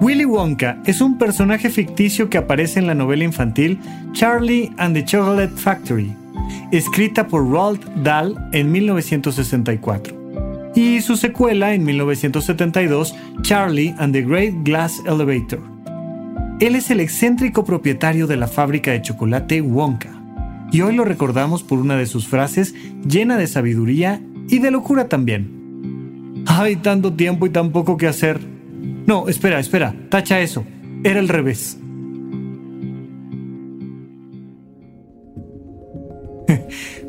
Willy Wonka es un personaje ficticio que aparece en la novela infantil Charlie and the Chocolate Factory, escrita por Roald Dahl en 1964, y su secuela en 1972, Charlie and the Great Glass Elevator. Él es el excéntrico propietario de la fábrica de chocolate Wonka, y hoy lo recordamos por una de sus frases llena de sabiduría y de locura también. Hay tanto tiempo y tan poco que hacer no, espera, espera, tacha eso. Era el revés.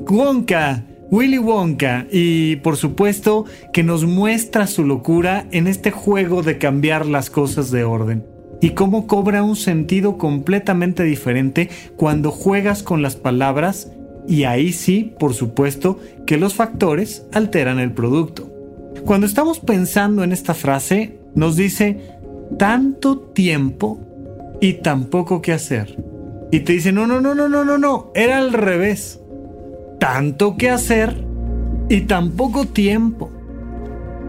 Wonka, Willy Wonka, y por supuesto que nos muestra su locura en este juego de cambiar las cosas de orden y cómo cobra un sentido completamente diferente cuando juegas con las palabras y ahí sí, por supuesto, que los factores alteran el producto. Cuando estamos pensando en esta frase, nos dice tanto tiempo y tan poco que hacer. Y te dice, no, no, no, no, no, no, no, era al revés. Tanto que hacer y tan poco tiempo.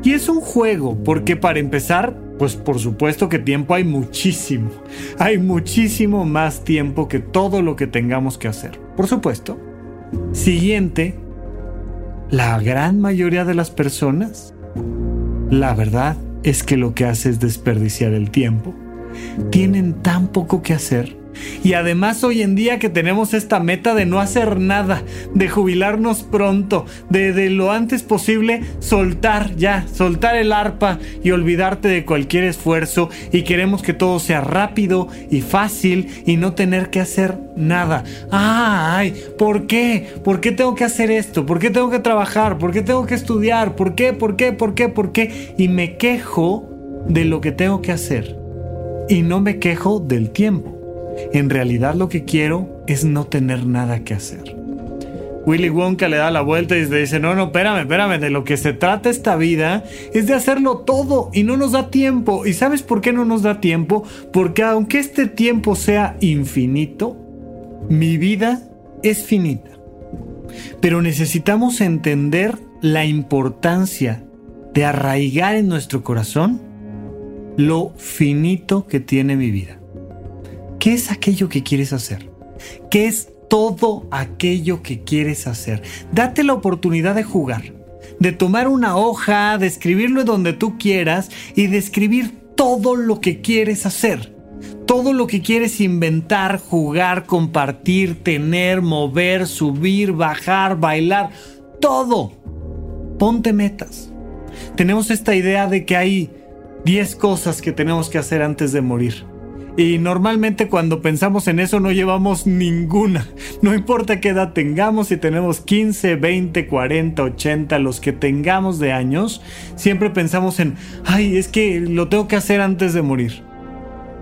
Y es un juego, porque para empezar, pues por supuesto que tiempo hay muchísimo. Hay muchísimo más tiempo que todo lo que tengamos que hacer. Por supuesto. Siguiente, la gran mayoría de las personas, la verdad, es que lo que hace es desperdiciar el tiempo. Tienen tan poco que hacer y además hoy en día que tenemos esta meta de no hacer nada, de jubilarnos pronto, de, lo antes posible soltar ya, soltar el arpa y olvidarte de cualquier esfuerzo y queremos que todo sea rápido y fácil y no tener que hacer nada. Ay, ¿por qué? ¿Por qué tengo que hacer esto? ¿Por qué tengo que trabajar? ¿Por qué tengo que estudiar? ¿Por qué? ¿Por qué? ¿Por qué? ¿Por qué? Y me quejo de lo que tengo que hacer y no me quejo del tiempo. En realidad lo que quiero es no tener nada que hacer. Willy Wonka le da la vuelta y dice, no, no, espérame, espérame, de lo que se trata esta vida es de hacerlo todo y no nos da tiempo. ¿Y sabes por qué no nos da tiempo? Porque aunque este tiempo sea infinito, mi vida es finita. Pero necesitamos entender la importancia de arraigar en nuestro corazón lo finito que tiene mi vida. ¿Qué es aquello que quieres hacer? ¿Qué es todo aquello que quieres hacer? Date la oportunidad de jugar, de tomar una hoja, de escribirlo donde tú quieras y de escribir todo lo que quieres hacer. Todo lo que quieres inventar, jugar, compartir, tener, mover, subir, bajar, bailar, todo. Ponte metas. Tenemos esta idea de que hay 10 cosas que tenemos que hacer antes de morir. Y normalmente cuando pensamos en eso no llevamos ninguna. No importa qué edad tengamos, si tenemos 15, 20, 40, 80, los que tengamos de años, siempre pensamos en, ay, es que lo tengo que hacer antes de morir.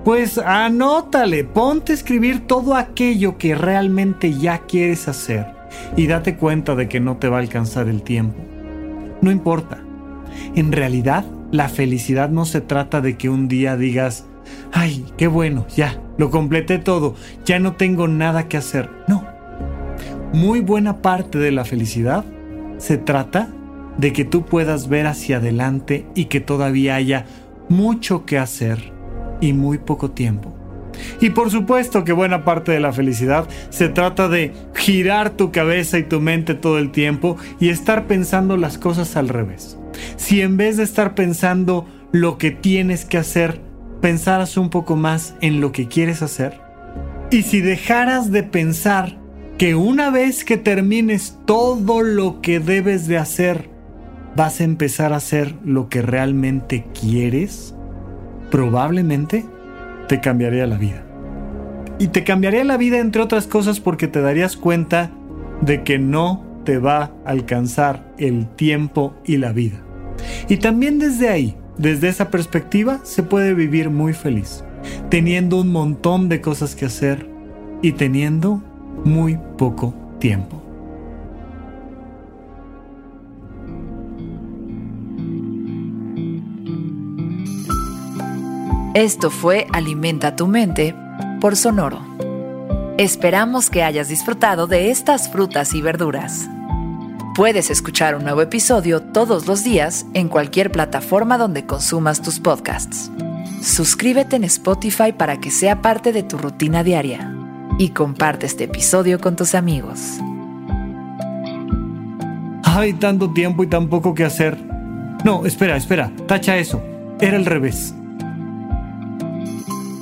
Pues anótale, ponte a escribir todo aquello que realmente ya quieres hacer y date cuenta de que no te va a alcanzar el tiempo. No importa. En realidad, la felicidad no se trata de que un día digas, ay, qué bueno, ya, lo completé todo, ya no tengo nada que hacer. No. Muy buena parte de la felicidad se trata de que tú puedas ver hacia adelante y que todavía haya mucho que hacer y muy poco tiempo. Y por supuesto que buena parte de la felicidad se trata de girar tu cabeza y tu mente todo el tiempo y estar pensando las cosas al revés. Si en vez de estar pensando lo que tienes que hacer, pensaras un poco más en lo que quieres hacer. Y si dejaras de pensar que una vez que termines todo lo que debes de hacer, vas a empezar a hacer lo que realmente quieres, probablemente te cambiaría la vida. Y te cambiaría la vida entre otras cosas porque te darías cuenta de que no te va a alcanzar el tiempo y la vida. Y también desde ahí, desde esa perspectiva, se puede vivir muy feliz, teniendo un montón de cosas que hacer y teniendo muy poco tiempo. Esto fue Alimenta tu mente por Sonoro. Esperamos que hayas disfrutado de estas frutas y verduras. Puedes escuchar un nuevo episodio todos los días en cualquier plataforma donde consumas tus podcasts. Suscríbete en Spotify para que sea parte de tu rutina diaria y comparte este episodio con tus amigos. Hay tanto tiempo y tan poco que hacer. No, espera, espera, tacha eso. Era el revés.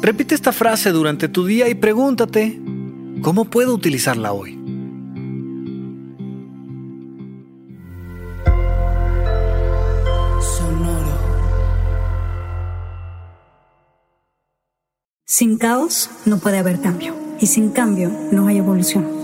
Repite esta frase durante tu día y pregúntate, ¿cómo puedo utilizarla hoy? Sin caos no puede haber cambio. Y sin cambio no hay evolución.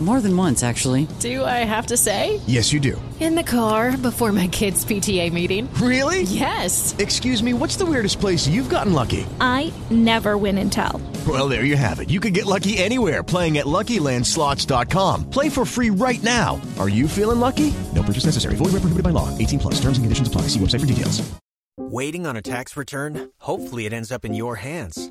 More than once, actually. Do I have to say? Yes, you do. In the car before my kids' PTA meeting. Really? Yes. Excuse me, what's the weirdest place you've gotten lucky? I never win and tell. Well, there you have it. You can get lucky anywhere playing at LuckyLandSlots.com. Play for free right now. Are you feeling lucky? No purchase necessary. Void where prohibited by law. 18 plus. Terms and conditions apply. See website for details. Waiting on a tax return? Hopefully, it ends up in your hands.